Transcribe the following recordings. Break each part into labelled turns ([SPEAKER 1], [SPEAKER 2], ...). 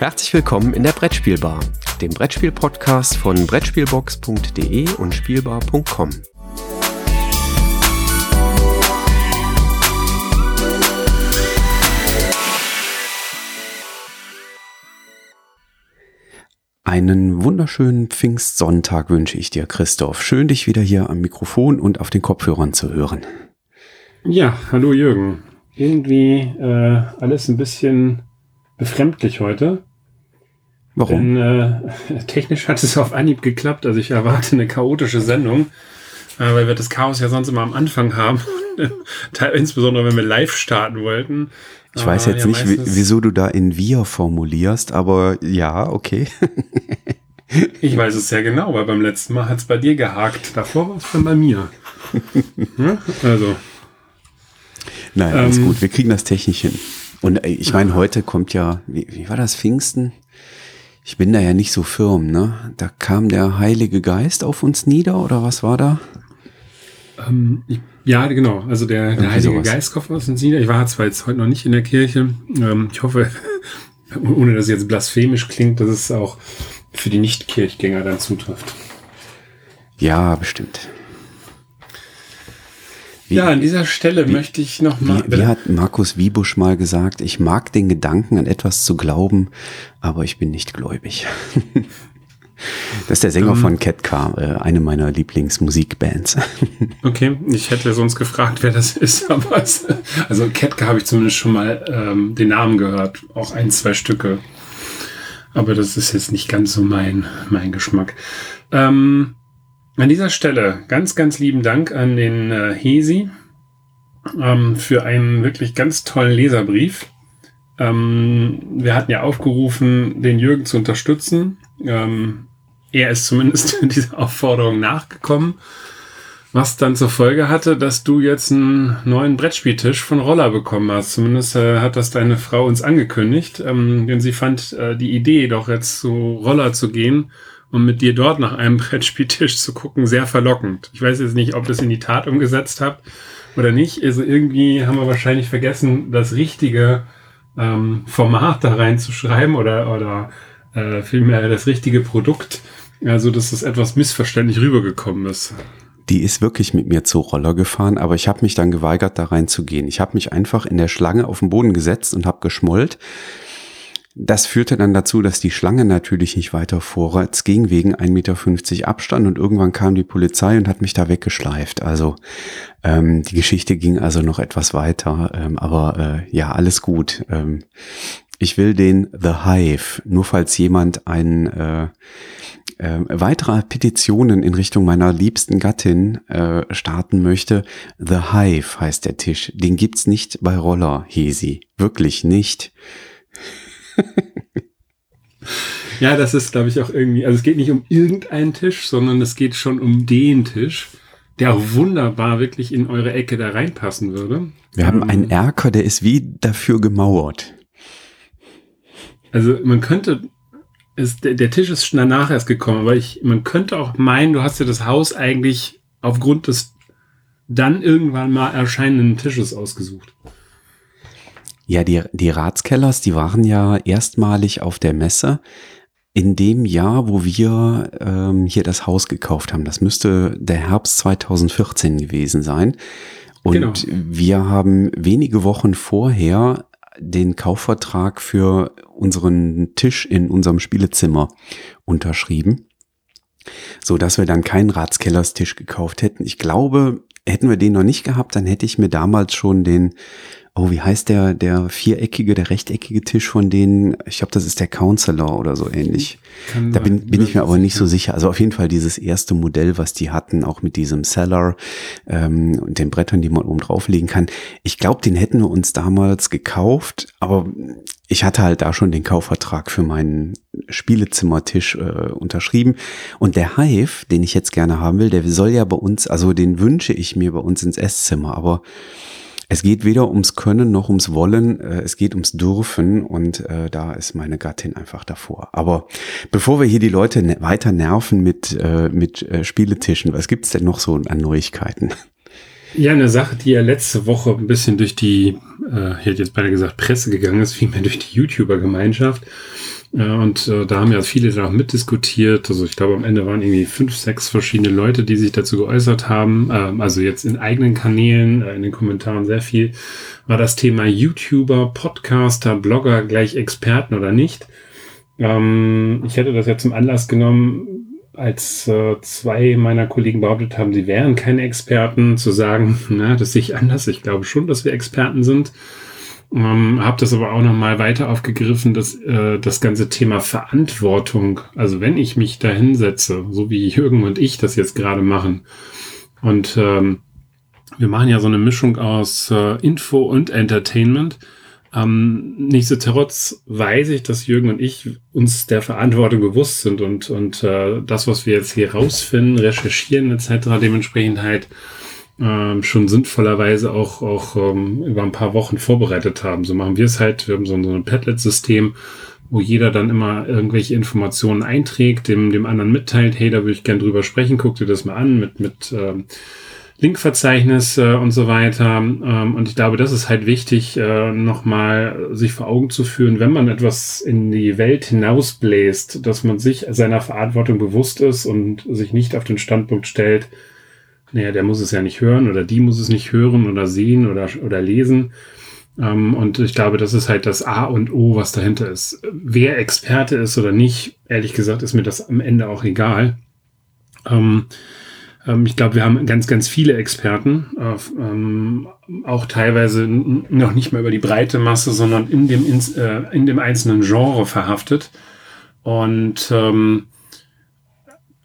[SPEAKER 1] Herzlich willkommen in der Brettspielbar, dem Brettspiel-Podcast von Brettspielbox.de und Spielbar.com. Einen wunderschönen Pfingstsonntag wünsche ich dir, Christoph. Schön, dich wieder hier am Mikrofon und auf den Kopfhörern zu hören.
[SPEAKER 2] Ja, hallo Jürgen. Irgendwie äh, alles ein bisschen befremdlich heute.
[SPEAKER 1] Warum?
[SPEAKER 2] Denn äh, technisch hat es auf Anhieb geklappt. Also ich erwarte eine chaotische Sendung, äh, weil wir das Chaos ja sonst immer am Anfang haben. Insbesondere wenn wir live starten wollten.
[SPEAKER 1] Ich weiß jetzt ja, nicht, wieso du da in wir formulierst, aber ja, okay.
[SPEAKER 2] ich weiß es sehr genau, weil beim letzten Mal hat es bei dir gehakt. Davor war es dann bei mir. ja, also.
[SPEAKER 1] Nein, alles ähm, gut. Wir kriegen das technisch hin. Und äh, ich meine, heute kommt ja, wie, wie war das, Pfingsten? Ich bin da ja nicht so firm, ne? Da kam der Heilige Geist auf uns nieder oder was war da?
[SPEAKER 2] Ähm, ich, ja, genau. Also der, der Heilige sowas. Geist kommt auf uns nieder. Ich war zwar jetzt heute noch nicht in der Kirche. Ähm, ich hoffe, ohne dass es jetzt blasphemisch klingt, dass es auch für die Nicht-Kirchgänger dann zutrifft.
[SPEAKER 1] Ja, bestimmt.
[SPEAKER 2] Wie, ja, an dieser Stelle wie, möchte ich noch mal.
[SPEAKER 1] Wie, wie hat Markus Wiebusch mal gesagt, ich mag den Gedanken, an etwas zu glauben, aber ich bin nicht gläubig. Das ist der Sänger um, ähm. von Ketka, äh, eine meiner Lieblingsmusikbands.
[SPEAKER 2] Okay, ich hätte sonst gefragt, wer das ist, aber es, also Ketka habe ich zumindest schon mal ähm, den Namen gehört, auch ein, zwei Stücke. Aber das ist jetzt nicht ganz so mein, mein Geschmack. Ähm, an dieser Stelle ganz, ganz lieben Dank an den äh, Hesi ähm, für einen wirklich ganz tollen Leserbrief. Ähm, wir hatten ja aufgerufen, den Jürgen zu unterstützen. Ähm, er ist zumindest dieser Aufforderung nachgekommen, was dann zur Folge hatte, dass du jetzt einen neuen Brettspieltisch von Roller bekommen hast. Zumindest äh, hat das deine Frau uns angekündigt, ähm, denn sie fand äh, die Idee, doch jetzt zu Roller zu gehen und mit dir dort nach einem Brettspieltisch zu gucken, sehr verlockend. Ich weiß jetzt nicht, ob das in die Tat umgesetzt habt oder nicht. Also irgendwie haben wir wahrscheinlich vergessen, das richtige ähm, Format da reinzuschreiben oder, oder äh, vielmehr das richtige Produkt. Also, dass das etwas missverständlich rübergekommen ist.
[SPEAKER 1] Die ist wirklich mit mir zu Roller gefahren, aber ich habe mich dann geweigert, da reinzugehen. Ich habe mich einfach in der Schlange auf den Boden gesetzt und habe geschmollt. Das führte dann dazu, dass die Schlange natürlich nicht weiter vorwärts ging, wegen 1,50 Meter Abstand und irgendwann kam die Polizei und hat mich da weggeschleift. Also ähm, die Geschichte ging also noch etwas weiter, ähm, aber äh, ja, alles gut. Ähm, ich will den The Hive, nur falls jemand ein äh, äh, weitere Petitionen in Richtung meiner liebsten Gattin äh, starten möchte. The Hive heißt der Tisch. Den gibt's nicht bei Roller, Hesi. Wirklich nicht.
[SPEAKER 2] ja, das ist, glaube ich, auch irgendwie, also es geht nicht um irgendeinen Tisch, sondern es geht schon um den Tisch, der auch wunderbar wirklich in eure Ecke da reinpassen würde.
[SPEAKER 1] Wir haben einen ähm, Erker, der ist wie dafür gemauert.
[SPEAKER 2] Also man könnte, ist, der, der Tisch ist danach erst gekommen, aber ich, man könnte auch meinen, du hast ja das Haus eigentlich aufgrund des dann irgendwann mal erscheinenden Tisches ausgesucht.
[SPEAKER 1] Ja, die, die Ratskellers, die waren ja erstmalig auf der Messe in dem Jahr, wo wir ähm, hier das Haus gekauft haben. Das müsste der Herbst 2014 gewesen sein. Und genau. wir haben wenige Wochen vorher den Kaufvertrag für unseren Tisch in unserem Spielezimmer unterschrieben, so dass wir dann keinen Ratskellers Tisch gekauft hätten. Ich glaube, hätten wir den noch nicht gehabt, dann hätte ich mir damals schon den oh, wie heißt der, der viereckige, der rechteckige Tisch von denen? Ich glaube, das ist der Counselor oder so ähnlich. Kann da bin, bin ich mir aber nicht so sicher. Also auf jeden Fall dieses erste Modell, was die hatten, auch mit diesem Cellar ähm, und den Brettern, die man oben drauflegen kann. Ich glaube, den hätten wir uns damals gekauft, aber ich hatte halt da schon den Kaufvertrag für meinen Spielezimmertisch äh, unterschrieben. Und der Hive, den ich jetzt gerne haben will, der soll ja bei uns, also den wünsche ich mir bei uns ins Esszimmer, aber es geht weder ums Können noch ums Wollen, äh, es geht ums Dürfen und äh, da ist meine Gattin einfach davor. Aber bevor wir hier die Leute ne weiter nerven mit, äh, mit äh, Spieletischen, was gibt's denn noch so an Neuigkeiten?
[SPEAKER 2] Ja, eine Sache, die ja letzte Woche ein bisschen durch die, äh, ich hätte jetzt beide gesagt, Presse gegangen ist, vielmehr durch die YouTuber-Gemeinschaft. Äh, und äh, da haben ja viele dann auch mitdiskutiert. Also ich glaube, am Ende waren irgendwie fünf, sechs verschiedene Leute, die sich dazu geäußert haben. Ähm, also jetzt in eigenen Kanälen, äh, in den Kommentaren sehr viel, war das Thema YouTuber, Podcaster, Blogger gleich Experten oder nicht. Ähm, ich hätte das ja zum Anlass genommen, als äh, zwei meiner Kollegen behauptet haben, sie wären keine Experten, zu sagen, na, das sehe ich anders. Ich glaube schon, dass wir Experten sind. Ähm, habe das aber auch noch mal weiter aufgegriffen, dass äh, das ganze Thema Verantwortung, also wenn ich mich da hinsetze, so wie Jürgen und ich das jetzt gerade machen, und ähm, wir machen ja so eine Mischung aus äh, Info und Entertainment, ähm, nichtsdestotrotz weiß ich, dass Jürgen und ich uns der Verantwortung bewusst sind und, und äh, das, was wir jetzt hier rausfinden, recherchieren etc., dementsprechend halt ähm, schon sinnvollerweise auch, auch ähm, über ein paar Wochen vorbereitet haben. So machen wir es halt. Wir haben so, so ein Padlet-System, wo jeder dann immer irgendwelche Informationen einträgt, dem, dem anderen mitteilt, hey, da würde ich gern drüber sprechen, guck dir das mal an mit, mit ähm, Linkverzeichnis äh, und so weiter. Ähm, und ich glaube, das ist halt wichtig, äh, nochmal sich vor Augen zu führen, wenn man etwas in die Welt hinausbläst, dass man sich seiner Verantwortung bewusst ist und sich nicht auf den Standpunkt stellt, naja, der muss es ja nicht hören oder die muss es nicht hören oder sehen oder, oder lesen. Ähm, und ich glaube, das ist halt das A und O, was dahinter ist. Wer Experte ist oder nicht, ehrlich gesagt, ist mir das am Ende auch egal. Ähm, ähm, ich glaube, wir haben ganz, ganz viele Experten, äh, ähm, auch teilweise noch nicht mehr über die breite Masse, sondern in dem, in, äh, in dem einzelnen Genre verhaftet. Und ähm,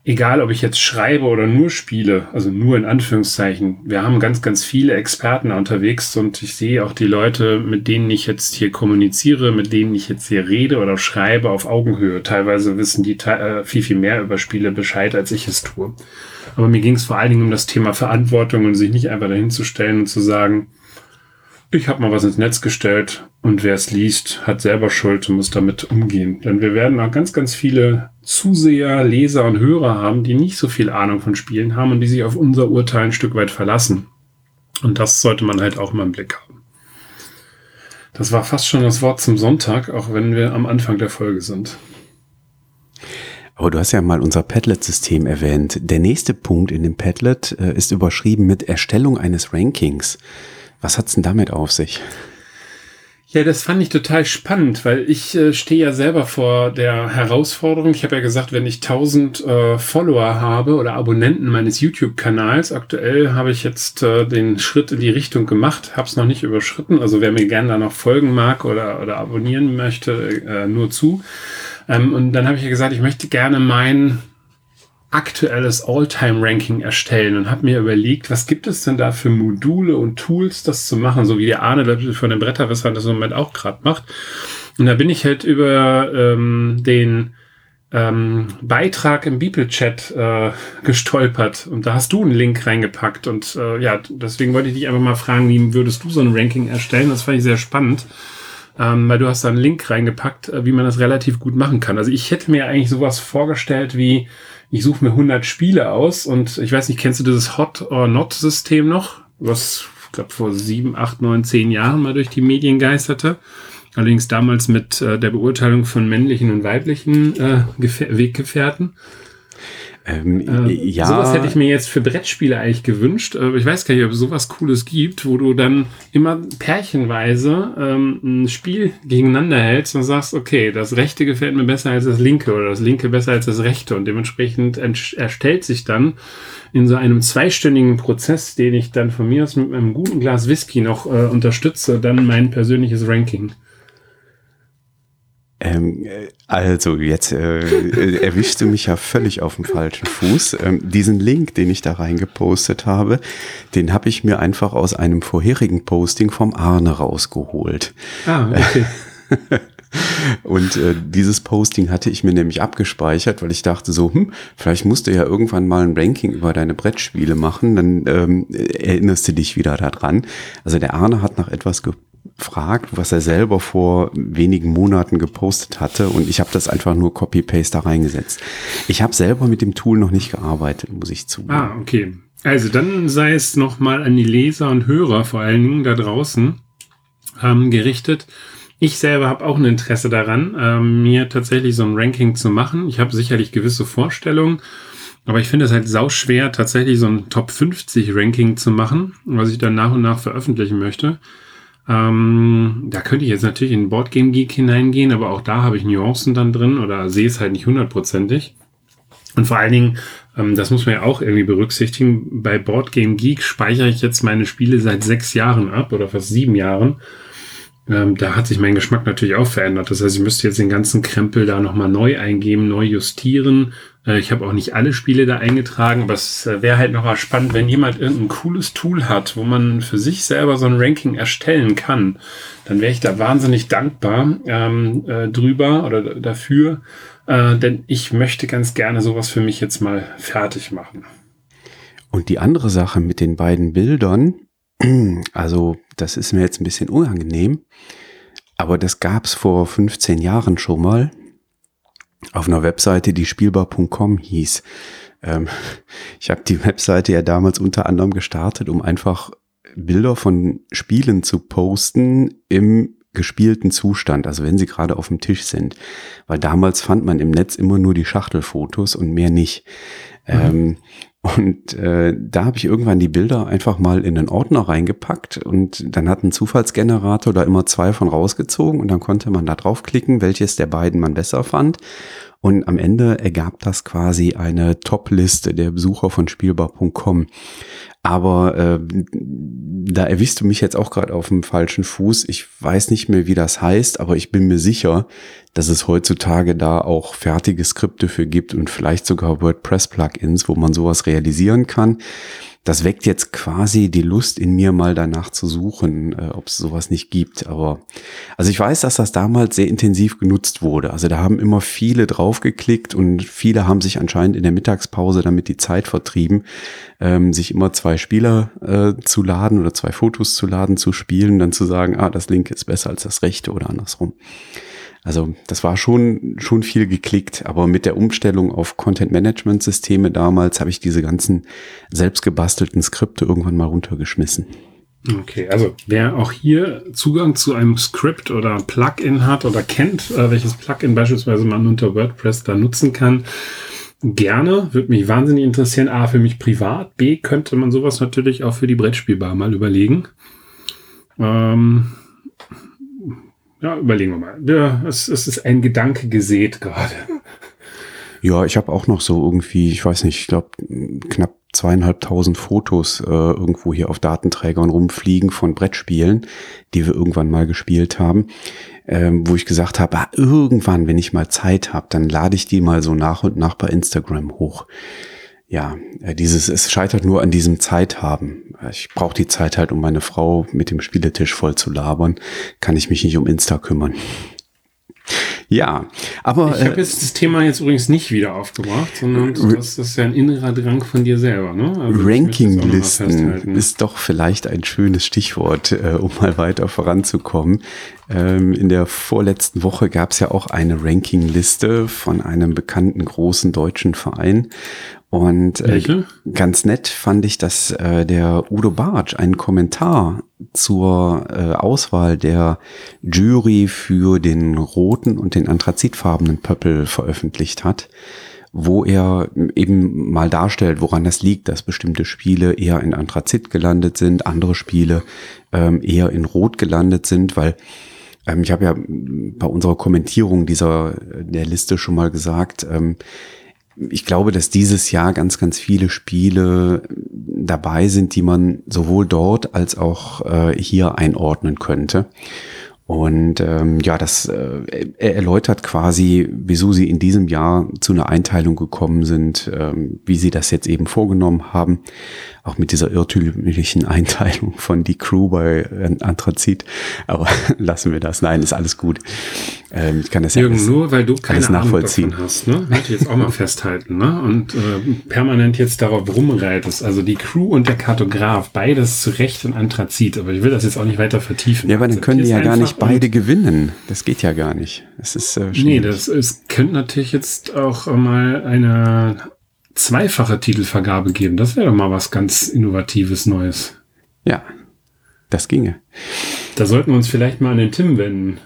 [SPEAKER 2] egal ob ich jetzt schreibe oder nur spiele, also nur in Anführungszeichen, wir haben ganz, ganz viele Experten unterwegs und ich sehe auch die Leute, mit denen ich jetzt hier kommuniziere, mit denen ich jetzt hier rede oder schreibe, auf Augenhöhe. Teilweise wissen die äh, viel, viel mehr über Spiele Bescheid, als ich es tue. Aber mir ging es vor allen Dingen um das Thema Verantwortung und sich nicht einfach dahin zu stellen und zu sagen, ich habe mal was ins Netz gestellt und wer es liest, hat selber Schuld und muss damit umgehen. Denn wir werden auch ganz, ganz viele Zuseher, Leser und Hörer haben, die nicht so viel Ahnung von Spielen haben und die sich auf unser Urteil ein Stück weit verlassen. Und das sollte man halt auch immer im Blick haben. Das war fast schon das Wort zum Sonntag, auch wenn wir am Anfang der Folge sind.
[SPEAKER 1] Aber du hast ja mal unser Padlet-System erwähnt. Der nächste Punkt in dem Padlet äh, ist überschrieben mit Erstellung eines Rankings. Was hat's denn damit auf sich?
[SPEAKER 2] Ja, das fand ich total spannend, weil ich äh, stehe ja selber vor der Herausforderung. Ich habe ja gesagt, wenn ich 1000 äh, Follower habe oder Abonnenten meines YouTube-Kanals, aktuell habe ich jetzt äh, den Schritt in die Richtung gemacht, habe es noch nicht überschritten. Also wer mir gerne da noch folgen mag oder, oder abonnieren möchte, äh, nur zu. Ähm, und dann habe ich ja gesagt, ich möchte gerne mein aktuelles All-Time-Ranking erstellen und habe mir überlegt, was gibt es denn da für Module und Tools, das zu machen, so wie der Arne von den Bretterwissern das im Moment auch gerade macht. Und da bin ich halt über ähm, den ähm, Beitrag im Beeple-Chat äh, gestolpert und da hast du einen Link reingepackt und äh, ja, deswegen wollte ich dich einfach mal fragen, wie würdest du so ein Ranking erstellen? Das fand ich sehr spannend ähm, weil du hast da einen Link reingepackt, äh, wie man das relativ gut machen kann. Also ich hätte mir eigentlich sowas vorgestellt wie, ich suche mir 100 Spiele aus und ich weiß nicht, kennst du dieses Hot or Not System noch? Was, ich glaube, vor sieben, acht, neun, zehn Jahren mal durch die Medien geisterte. Allerdings damals mit äh, der Beurteilung von männlichen und weiblichen äh, Weggefährten. Ähm, äh, ja. Sowas hätte ich mir jetzt für Brettspiele eigentlich gewünscht. Äh, ich weiß gar nicht, ob es sowas Cooles gibt, wo du dann immer pärchenweise ähm, ein Spiel gegeneinander hältst und sagst, okay, das rechte gefällt mir besser als das linke oder das linke besser als das rechte. Und dementsprechend erstellt sich dann in so einem zweistündigen Prozess, den ich dann von mir aus mit einem guten Glas Whisky noch äh, unterstütze, dann mein persönliches Ranking.
[SPEAKER 1] Ähm, also, jetzt äh, äh, erwischst du mich ja völlig auf dem falschen Fuß. Ähm, diesen Link, den ich da reingepostet habe, den habe ich mir einfach aus einem vorherigen Posting vom Arne rausgeholt. Ah, okay. Und äh, dieses Posting hatte ich mir nämlich abgespeichert, weil ich dachte so, hm, vielleicht musst du ja irgendwann mal ein Ranking über deine Brettspiele machen, dann ähm, erinnerst du dich wieder daran. Also der Arne hat nach etwas fragt, was er selber vor wenigen Monaten gepostet hatte und ich habe das einfach nur Copy-Paste da reingesetzt. Ich habe selber mit dem Tool noch nicht gearbeitet, muss ich zugeben.
[SPEAKER 2] Ah, okay. Also dann sei es nochmal an die Leser und Hörer vor allen Dingen da draußen ähm, gerichtet. Ich selber habe auch ein Interesse daran, ähm, mir tatsächlich so ein Ranking zu machen. Ich habe sicherlich gewisse Vorstellungen, aber ich finde es halt sau schwer, tatsächlich so ein Top 50 Ranking zu machen, was ich dann nach und nach veröffentlichen möchte. Ähm, da könnte ich jetzt natürlich in Boardgame Geek hineingehen, aber auch da habe ich Nuancen dann drin oder sehe es halt nicht hundertprozentig. Und vor allen Dingen, ähm, das muss man ja auch irgendwie berücksichtigen, bei Boardgame Geek speichere ich jetzt meine Spiele seit sechs Jahren ab oder fast sieben Jahren. Ähm, da hat sich mein Geschmack natürlich auch verändert. Das heißt, ich müsste jetzt den ganzen Krempel da nochmal neu eingeben, neu justieren. Äh, ich habe auch nicht alle Spiele da eingetragen, aber es äh, wäre halt nochmal spannend, wenn jemand irgendein cooles Tool hat, wo man für sich selber so ein Ranking erstellen kann. Dann wäre ich da wahnsinnig dankbar ähm, äh, drüber oder dafür, äh, denn ich möchte ganz gerne sowas für mich jetzt mal fertig machen.
[SPEAKER 1] Und die andere Sache mit den beiden Bildern, also das ist mir jetzt ein bisschen unangenehm, aber das gab es vor 15 Jahren schon mal auf einer Webseite, die spielbar.com hieß. Ähm, ich habe die Webseite ja damals unter anderem gestartet, um einfach Bilder von Spielen zu posten im gespielten Zustand, also wenn sie gerade auf dem Tisch sind. Weil damals fand man im Netz immer nur die Schachtelfotos und mehr nicht. Mhm. Ähm, und äh, da habe ich irgendwann die Bilder einfach mal in den Ordner reingepackt und dann hat ein Zufallsgenerator da immer zwei von rausgezogen und dann konnte man da draufklicken, welches der beiden man besser fand. Und am Ende ergab das quasi eine Top-Liste der Besucher von spielbar.com. Aber äh, da erwischst du mich jetzt auch gerade auf dem falschen Fuß. Ich weiß nicht mehr, wie das heißt, aber ich bin mir sicher, dass es heutzutage da auch fertige Skripte für gibt und vielleicht sogar WordPress-Plugins, wo man sowas realisieren kann das weckt jetzt quasi die Lust in mir mal danach zu suchen, äh, ob es sowas nicht gibt. Aber also ich weiß, dass das damals sehr intensiv genutzt wurde. Also da haben immer viele draufgeklickt und viele haben sich anscheinend in der Mittagspause damit die Zeit vertrieben, ähm, sich immer zwei Spieler äh, zu laden oder zwei Fotos zu laden, zu spielen, dann zu sagen, ah, das linke ist besser als das rechte oder andersrum. Also das war schon, schon viel geklickt, aber mit der Umstellung auf Content-Management-Systeme damals habe ich diese ganzen selbstgebastelten Skripte irgendwann mal runtergeschmissen.
[SPEAKER 2] Okay, also wer auch hier Zugang zu einem Skript oder Plugin hat oder kennt, äh, welches Plugin beispielsweise man unter WordPress da nutzen kann, gerne, würde mich wahnsinnig interessieren. A, für mich privat. B, könnte man sowas natürlich auch für die Brettspielbar mal überlegen. Ähm, ja, überlegen wir mal. Ja, es, es ist ein Gedanke gesät gerade.
[SPEAKER 1] Ja, ich habe auch noch so irgendwie, ich weiß nicht, ich glaube knapp zweieinhalbtausend Fotos äh, irgendwo hier auf Datenträgern rumfliegen von Brettspielen, die wir irgendwann mal gespielt haben, ähm, wo ich gesagt habe, ah, irgendwann, wenn ich mal Zeit habe, dann lade ich die mal so nach und nach bei Instagram hoch ja, äh, dieses, es scheitert nur an diesem Zeithaben. Ich brauche die Zeit halt, um meine Frau mit dem Spieletisch voll zu labern. Kann ich mich nicht um Insta kümmern. Ja, aber.
[SPEAKER 2] Ich habe äh, jetzt das Thema jetzt übrigens nicht wieder aufgebracht, sondern das ist ja ein innerer Drang von dir selber. Ne?
[SPEAKER 1] Also Rankinglisten ist doch vielleicht ein schönes Stichwort, äh, um mal weiter voranzukommen. Ähm, in der vorletzten Woche gab es ja auch eine Rankingliste von einem bekannten großen deutschen Verein. Und äh, ganz nett fand ich, dass äh, der Udo Bartsch einen Kommentar zur äh, Auswahl der Jury für den roten und den anthrazitfarbenen Pöppel veröffentlicht hat, wo er eben mal darstellt, woran das liegt, dass bestimmte Spiele eher in Anthrazit gelandet sind, andere Spiele ähm, eher in Rot gelandet sind, weil ähm, ich habe ja bei unserer Kommentierung dieser der Liste schon mal gesagt, ähm, ich glaube, dass dieses Jahr ganz, ganz viele Spiele dabei sind, die man sowohl dort als auch äh, hier einordnen könnte. Und ähm, ja, das äh, er erläutert quasi, wieso sie in diesem Jahr zu einer Einteilung gekommen sind, ähm, wie sie das jetzt eben vorgenommen haben auch mit dieser irrtümlichen Einteilung von die Crew bei Anthrazit. Aber lassen wir das. Nein, ist alles gut.
[SPEAKER 2] Ähm, ich kann das Jürgen, ja alles, nur weil du keine nachvollziehen. Ahnung davon hast, ne? Ich jetzt auch mal festhalten, ne? Und äh, permanent jetzt darauf rumreitest. Also die Crew und der Kartograf, beides zu Recht in Anthrazit. Aber ich will das jetzt auch nicht weiter vertiefen.
[SPEAKER 1] Ja, aber dann können die ja gar nicht beide gewinnen. Das geht ja gar nicht. Das ist äh,
[SPEAKER 2] Nee, das es könnte natürlich jetzt auch mal eine zweifache Titelvergabe geben. Das wäre doch mal was ganz Innovatives Neues.
[SPEAKER 1] Ja, das ginge.
[SPEAKER 2] Da sollten wir uns vielleicht mal an den Tim wenden.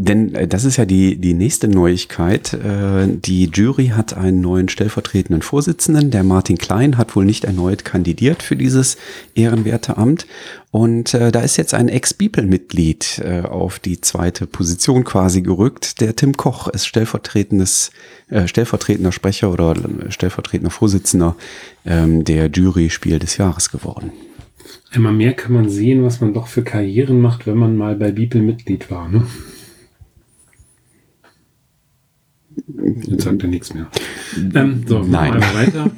[SPEAKER 1] Denn äh, das ist ja die, die nächste Neuigkeit. Äh, die Jury hat einen neuen stellvertretenden Vorsitzenden. Der Martin Klein hat wohl nicht erneut kandidiert für dieses ehrenwerte Amt. Und äh, da ist jetzt ein Ex-Beeple-Mitglied äh, auf die zweite Position quasi gerückt. Der Tim Koch ist stellvertretendes, äh, stellvertretender Sprecher oder stellvertretender Vorsitzender ähm, der Jury Spiel des Jahres geworden.
[SPEAKER 2] Einmal mehr kann man sehen, was man doch für Karrieren macht, wenn man mal bei Beeple Mitglied war. Ne? Jetzt sagt er nichts mehr. Ähm, so, Nein. Mal weiter.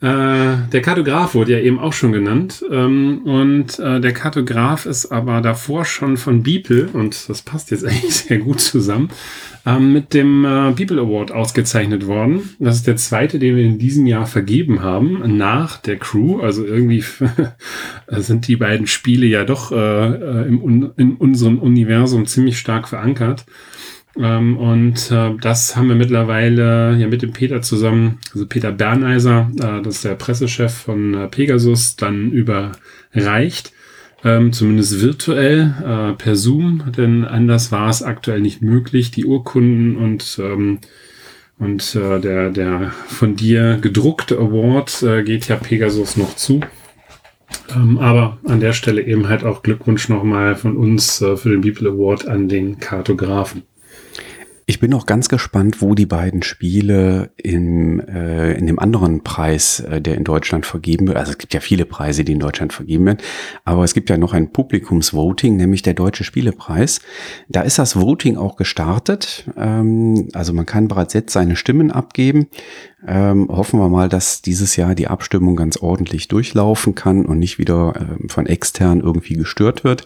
[SPEAKER 2] äh, der Kartograf wurde ja eben auch schon genannt. Ähm, und äh, der Kartograf ist aber davor schon von Beeple, und das passt jetzt eigentlich sehr gut zusammen, ähm, mit dem äh, Beeple Award ausgezeichnet worden. Das ist der zweite, den wir in diesem Jahr vergeben haben, nach der Crew. Also irgendwie sind die beiden Spiele ja doch äh, äh im, in unserem Universum ziemlich stark verankert. Ähm, und äh, das haben wir mittlerweile ja mit dem Peter zusammen, also Peter Berneiser, äh, das ist der Pressechef von äh, Pegasus, dann überreicht. Ähm, zumindest virtuell äh, per Zoom, denn anders war es aktuell nicht möglich. Die Urkunden und ähm, und äh, der der von dir gedruckte Award äh, geht ja Pegasus noch zu. Ähm, aber an der Stelle eben halt auch Glückwunsch nochmal von uns äh, für den People Award an den Kartografen.
[SPEAKER 1] Ich bin auch ganz gespannt, wo die beiden Spiele in, äh, in dem anderen Preis, äh, der in Deutschland vergeben wird, also es gibt ja viele Preise, die in Deutschland vergeben werden, aber es gibt ja noch ein Publikumsvoting, nämlich der Deutsche Spielepreis. Da ist das Voting auch gestartet. Ähm, also man kann bereits jetzt seine Stimmen abgeben. Ähm, hoffen wir mal, dass dieses Jahr die Abstimmung ganz ordentlich durchlaufen kann und nicht wieder äh, von extern irgendwie gestört wird.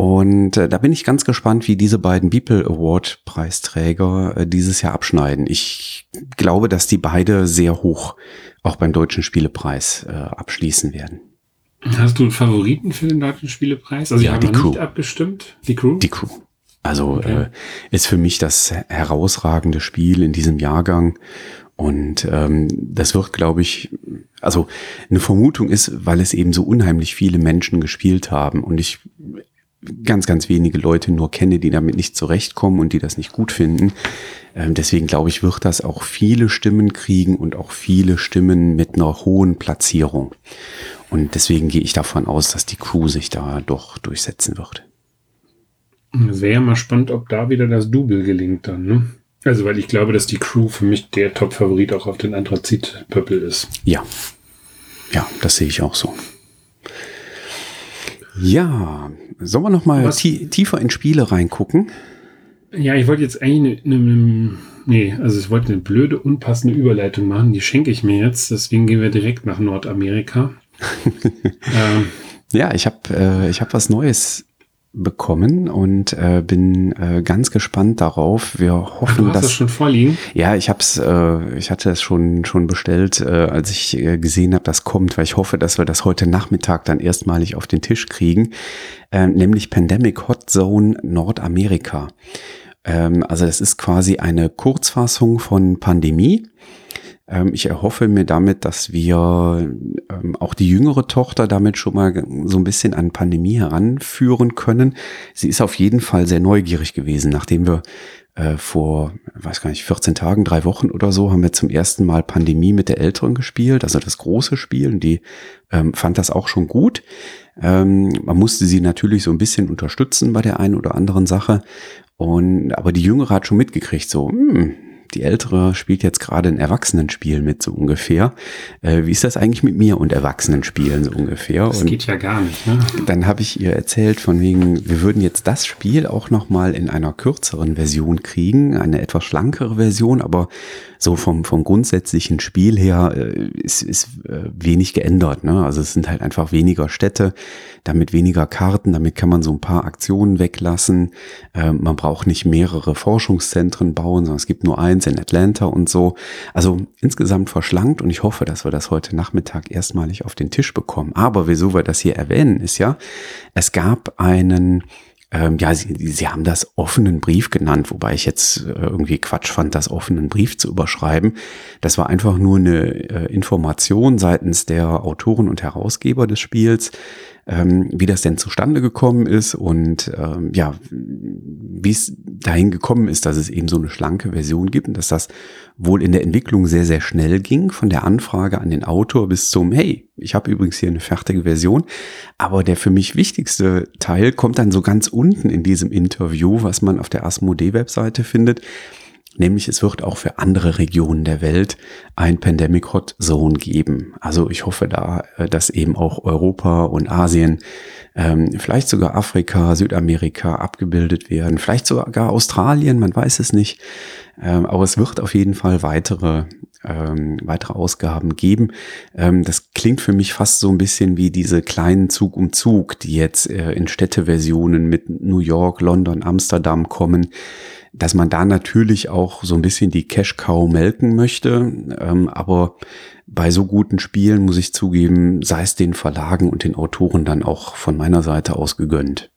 [SPEAKER 1] Und äh, da bin ich ganz gespannt, wie diese beiden Beeple Award Preisträger äh, dieses Jahr abschneiden. Ich glaube, dass die beide sehr hoch auch beim Deutschen Spielepreis äh, abschließen werden.
[SPEAKER 2] Hast du einen Favoriten für den Deutschen Spielepreis? Also
[SPEAKER 1] ja, die Crew. nicht
[SPEAKER 2] abgestimmt. Die Crew?
[SPEAKER 1] Die Crew. Also okay. äh, ist für mich das herausragende Spiel in diesem Jahrgang. Und ähm, das wird, glaube ich, also eine Vermutung ist, weil es eben so unheimlich viele Menschen gespielt haben. Und ich ganz, ganz wenige Leute nur kenne, die damit nicht zurechtkommen und die das nicht gut finden. Ähm, deswegen glaube ich, wird das auch viele Stimmen kriegen und auch viele Stimmen mit einer hohen Platzierung. Und deswegen gehe ich davon aus, dass die Crew sich da doch durchsetzen wird.
[SPEAKER 2] Wäre mal spannend, ob da wieder das Double gelingt dann, ne? Also, weil ich glaube, dass die Crew für mich der Top-Favorit auch auf den Anthrazit-Pöppel ist.
[SPEAKER 1] Ja. Ja, das sehe ich auch so. Ja, sollen wir noch mal tiefer in Spiele reingucken?
[SPEAKER 2] Ja, ich wollte jetzt eigentlich eine, eine, nee, also ich wollte eine blöde, unpassende Überleitung machen. Die schenke ich mir jetzt. Deswegen gehen wir direkt nach Nordamerika.
[SPEAKER 1] ähm, ja, ich habe äh, ich hab was Neues bekommen und äh, bin äh, ganz gespannt darauf. Wir hoffen, Ach, du hast dass
[SPEAKER 2] das schon vorliegen.
[SPEAKER 1] Ja, ich hab's, äh, ich hatte es schon schon bestellt, äh, als ich äh, gesehen habe, das kommt, weil ich hoffe, dass wir das heute Nachmittag dann erstmalig auf den Tisch kriegen, äh, nämlich Pandemic Hot Zone Nordamerika. Ähm, also das ist quasi eine Kurzfassung von Pandemie. Ähm, ich erhoffe mir damit, dass wir ähm, auch die jüngere Tochter damit schon mal so ein bisschen an Pandemie heranführen können. Sie ist auf jeden Fall sehr neugierig gewesen, nachdem wir äh, vor, weiß gar nicht, 14 Tagen, drei Wochen oder so, haben wir zum ersten Mal Pandemie mit der Älteren gespielt, also das große Spiel. Und die ähm, fand das auch schon gut. Ähm, man musste sie natürlich so ein bisschen unterstützen bei der einen oder anderen Sache. Und aber die Jüngere hat schon mitgekriegt, so, hm, die Ältere spielt jetzt gerade ein Erwachsenenspiel mit, so ungefähr. Äh, wie ist das eigentlich mit mir und Erwachsenenspielen, so ungefähr?
[SPEAKER 2] Das
[SPEAKER 1] und
[SPEAKER 2] geht ja gar nicht. Ne?
[SPEAKER 1] Dann habe ich ihr erzählt, von wegen, wir würden jetzt das Spiel auch nochmal in einer kürzeren Version kriegen, eine etwas schlankere Version, aber so vom, vom grundsätzlichen Spiel her äh, ist, ist äh, wenig geändert. Ne? Also es sind halt einfach weniger Städte, damit weniger Karten, damit kann man so ein paar Aktionen weglassen. Äh, man braucht nicht mehrere Forschungszentren bauen, sondern es gibt nur eins in Atlanta und so. Also insgesamt verschlankt und ich hoffe, dass wir das heute Nachmittag erstmalig auf den Tisch bekommen. Aber wieso wir das hier erwähnen, ist ja, es gab einen Ähm, ja, sie, sie haben das offenen Brief genannt, wobei ich jetzt äh, irgendwie Quatsch fand, das offenen Brief zu überschreiben. Das war einfach nur eine äh, Information seitens der Autoren und Herausgeber des Spiels, ähm, wie das denn zustande gekommen ist und ähm, ja, wie es dahin gekommen ist, dass es eben so eine schlanke Version gibt und dass das wohl in der Entwicklung sehr, sehr schnell ging, von der Anfrage an den Autor bis zum, hey, ich habe übrigens hier eine fertige Version. Aber der für mich wichtigste Teil kommt dann so ganz unten in diesem Interview, was man auf der Asmodee-Webseite findet. Nämlich es wird auch für andere Regionen der Welt ein Pandemic Hot Zone geben. Also ich hoffe da, äh, dass eben auch Europa und Asien, ähm, vielleicht sogar Afrika, Südamerika abgebildet werden, vielleicht sogar Australien, man weiß es nicht. Ähm, aber es wird auf jeden Fall weitere, ähm, weitere Ausgaben geben. Ähm, das klingt für mich fast so ein bisschen wie diese kleinen Zug um Zug, die jetzt äh, in Städteversionen mit New York, London, Amsterdam kommen dass man da natürlich auch so ein bisschen die Cash Cow melken möchte. Ähm, aber bei so guten Spielen muss ich zugeben, sei es den Verlagen und den Autoren dann auch von meiner Seite aus gegönnt.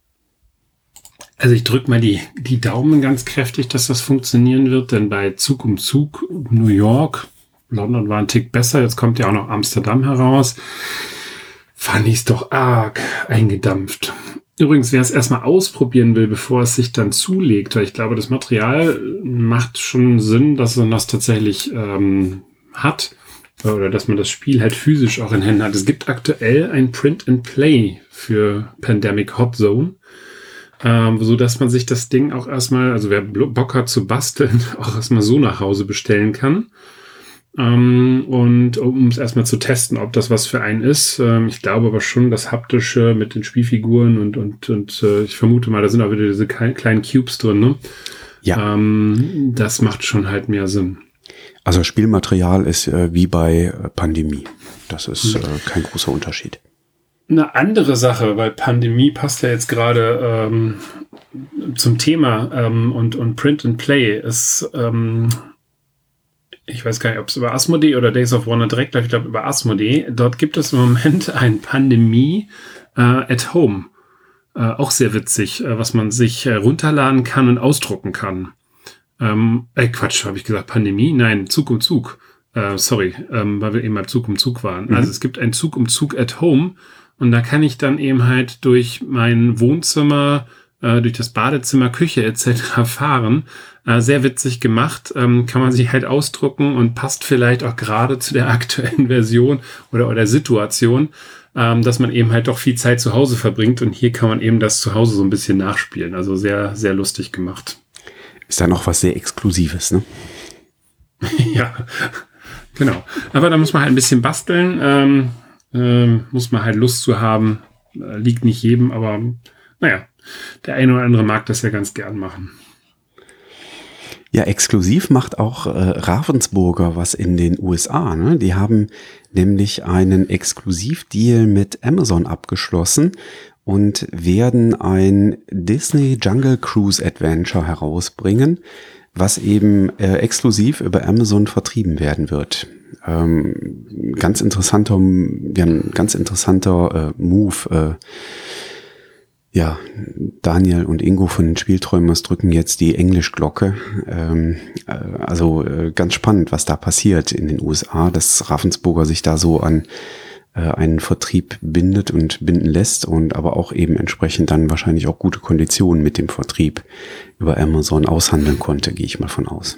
[SPEAKER 2] Also ich drücke mal die, die Daumen ganz kräftig, dass das funktionieren wird, denn bei Zug um Zug New York, London war ein Tick besser, jetzt kommt ja auch noch Amsterdam heraus, fand ich es doch arg eingedampft. Übrigens, wer es erstmal ausprobieren will, bevor es sich dann zulegt, weil ich glaube, das Material macht schon Sinn, dass man das tatsächlich ähm, hat oder dass man das Spiel halt physisch auch in Händen hat. Es gibt aktuell ein Print and Play für Pandemic Hot Zone, ähm, so dass man sich das Ding auch erstmal, also wer Bock hat zu basteln, auch erstmal so nach Hause bestellen kann. Ähm, und um es erstmal zu testen, ob das was für einen ist. Ähm, ich glaube aber schon, das Haptische mit den Spielfiguren und, und, und äh, ich vermute mal, da sind auch wieder diese kleinen Cubes drin, ne? Ja. Ähm, das macht schon halt mehr Sinn.
[SPEAKER 1] Also Spielmaterial ist äh, wie bei äh, Pandemie. Das ist hm. äh, kein großer Unterschied.
[SPEAKER 2] Eine andere Sache, weil Pandemie passt ja jetzt gerade ähm, zum Thema ähm, und, und Print and Play ist ähm, ich weiß gar nicht, ob es über Asmodee oder Days of Wonder direkt läuft, ich glaube über Asmodee. Dort gibt es im Moment ein Pandemie äh, at Home. Äh, auch sehr witzig, äh, was man sich äh, runterladen kann und ausdrucken kann. Ähm, äh, Quatsch, habe ich gesagt, Pandemie? Nein, Zug um Zug. Äh, sorry, ähm, weil wir eben beim Zug um Zug waren. Mhm. Also es gibt ein Zug um Zug at Home und da kann ich dann eben halt durch mein Wohnzimmer äh, durch das Badezimmer, Küche etc. fahren. Äh, sehr witzig gemacht, ähm, kann man sich halt ausdrucken und passt vielleicht auch gerade zu der aktuellen Version oder, oder Situation, ähm, dass man eben halt doch viel Zeit zu Hause verbringt und hier kann man eben das zu Hause so ein bisschen nachspielen. Also sehr, sehr lustig gemacht.
[SPEAKER 1] Ist da noch was sehr Exklusives, ne?
[SPEAKER 2] ja, genau. Aber da muss man halt ein bisschen basteln, ähm, ähm, muss man halt Lust zu haben. Äh, liegt nicht jedem, aber naja, der eine oder andere mag das ja ganz gern machen.
[SPEAKER 1] Ja, exklusiv macht auch äh, Ravensburger was in den USA. Ne? Die haben nämlich einen Exklusivdeal mit Amazon abgeschlossen und werden ein Disney Jungle Cruise Adventure herausbringen, was eben äh, exklusiv über Amazon vertrieben werden wird. Ähm, ganz interessanter, ja, ganz interessanter äh, Move. Äh, ja, Daniel und Ingo von den Spielträumers drücken jetzt die Englischglocke. Ähm, äh, also äh, ganz spannend, was da passiert in den USA, dass Ravensburger sich da so an äh, einen Vertrieb bindet und binden lässt und aber auch eben entsprechend dann wahrscheinlich auch gute Konditionen mit dem Vertrieb über Amazon aushandeln konnte, gehe ich mal von aus.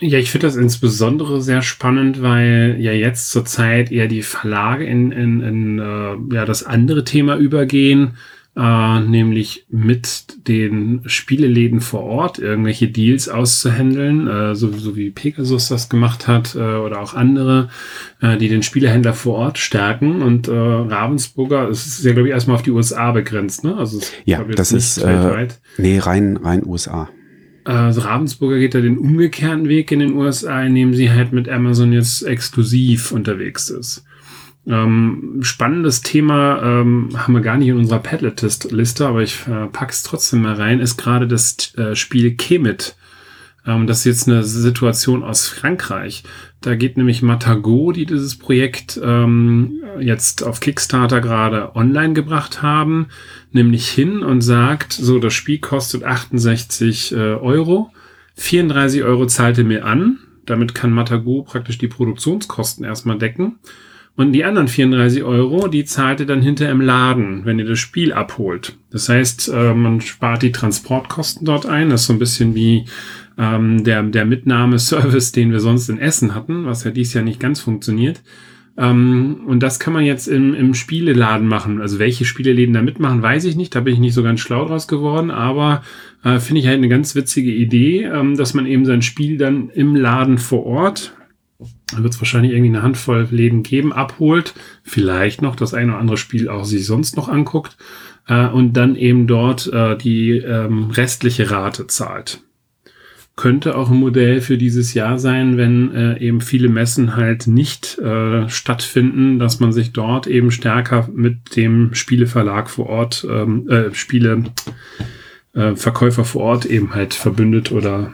[SPEAKER 2] Ja, ich finde das insbesondere sehr spannend, weil ja jetzt zurzeit eher die Verlage in, in, in äh, ja, das andere Thema übergehen äh, nämlich mit den Spieleläden vor Ort irgendwelche Deals auszuhandeln, äh, so, so wie Pegasus das gemacht hat äh, oder auch andere, äh, die den Spielehändler vor Ort stärken. Und äh, Ravensburger, es ist ja, glaube ich, erstmal auf die USA begrenzt, ne?
[SPEAKER 1] Also ja, das ist äh, nee, rein, rein USA.
[SPEAKER 2] Also Ravensburger geht da den umgekehrten Weg in den USA, indem sie halt mit Amazon jetzt exklusiv unterwegs ist. Ähm, spannendes Thema ähm, haben wir gar nicht in unserer Padlet-Liste, aber ich äh, pack's trotzdem mal rein, ist gerade das äh, Spiel Kemet. Ähm, das ist jetzt eine Situation aus Frankreich. Da geht nämlich Matago, die dieses Projekt ähm, jetzt auf Kickstarter gerade online gebracht haben, nämlich hin und sagt, so, das Spiel kostet 68 äh, Euro. 34 Euro zahlt ihr mir an. Damit kann Matago praktisch die Produktionskosten erstmal decken. Und die anderen 34 Euro, die zahlt ihr dann hinter im Laden, wenn ihr das Spiel abholt. Das heißt, äh, man spart die Transportkosten dort ein. Das ist so ein bisschen wie ähm, der, der Mitnahmeservice, den wir sonst in Essen hatten, was ja dies Jahr nicht ganz funktioniert. Ähm, und das kann man jetzt im, im Spieleladen machen. Also welche Spieleläden da mitmachen, weiß ich nicht. Da bin ich nicht so ganz schlau draus geworden, aber äh, finde ich halt eine ganz witzige Idee, ähm, dass man eben sein Spiel dann im Laden vor Ort, da wird es wahrscheinlich irgendwie eine Handvoll Läden geben, abholt, vielleicht noch das eine oder andere Spiel auch sich sonst noch anguckt äh, und dann eben dort äh, die ähm, restliche Rate zahlt könnte auch ein Modell für dieses Jahr sein, wenn äh, eben viele Messen halt nicht äh, stattfinden, dass man sich dort eben stärker mit dem Spieleverlag vor Ort, ähm, äh, Spiele äh, vor Ort eben halt verbündet oder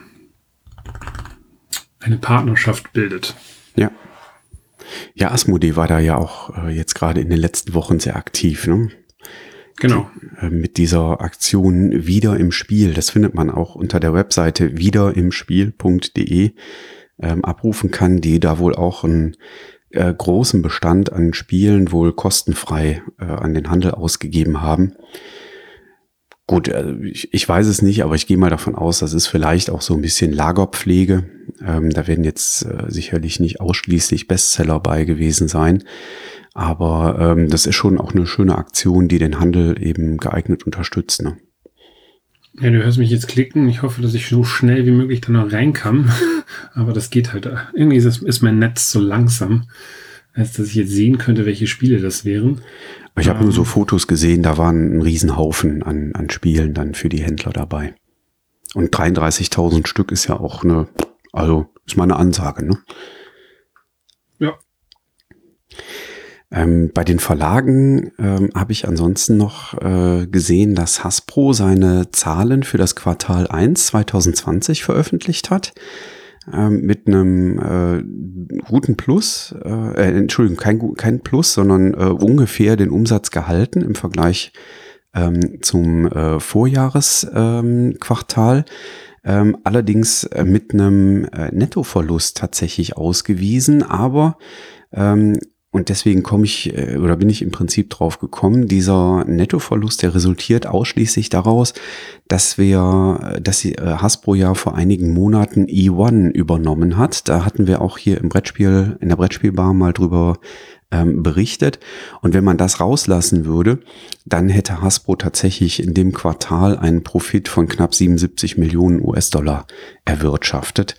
[SPEAKER 2] eine Partnerschaft bildet.
[SPEAKER 1] Ja. Asmodee war da ja auch äh, jetzt gerade in den letzten Wochen sehr aktiv. Ne?
[SPEAKER 2] Genau.
[SPEAKER 1] Die, äh, mit dieser Aktion wieder im Spiel. Das findet man auch unter der Webseite wiederimspiel.de ähm, abrufen kann, die da wohl auch einen äh, großen Bestand an Spielen wohl kostenfrei äh, an den Handel ausgegeben haben. Gut, äh, ich, weiß es nicht, aber ich gehe mal davon aus, das ist vielleicht auch so ein bisschen Lagerpflege. Ähm, da werden jetzt äh, sicherlich nicht ausschließlich Bestseller bei gewesen sein. Aber ähm, das ist schon auch eine schöne Aktion, die den Handel eben geeignet unterstützt. Ne?
[SPEAKER 2] Ja, du hörst mich jetzt klicken. Ich hoffe, dass ich so schnell wie möglich da noch reinkam. Aber das geht halt. Irgendwie ist, ist mein Netz so langsam, als dass ich jetzt sehen könnte, welche Spiele das wären.
[SPEAKER 1] Ich habe ähm, nur so Fotos gesehen, da waren ein Riesenhaufen an, an Spielen dann für die Händler dabei. Und 33.000 Stück ist ja auch eine, also ist mal eine Ansage, ne?
[SPEAKER 2] Ja.
[SPEAKER 1] Ähm, bei den Verlagen ähm, habe ich ansonsten noch äh, gesehen, dass Hasbro seine Zahlen für das Quartal 1 2020 veröffentlicht hat. Ähm, mit einem äh, guten Plus, äh, äh, Entschuldigung, kein, kein Plus, sondern äh, ungefähr den Umsatz gehalten im Vergleich ähm, zum äh, Vorjahresquartal. Ähm, allerdings äh, mit einem äh, Nettoverlust tatsächlich ausgewiesen, aber ähm, und deswegen komme ich äh, oder bin ich im Prinzip drauf gekommen, dieser Nettoverlust, der resultiert ausschließlich daraus, dass wir, dass die äh, Hasbro ja vor einigen Monaten E1 übernommen hat. Da hatten wir auch hier im Brettspiel, in der Brettspielbar mal drüber ähm, berichtet. Und wenn man das rauslassen würde, dann hätte Hasbro tatsächlich in dem Quartal einen Profit von knapp 77 Millionen US-Dollar erwirtschaftet.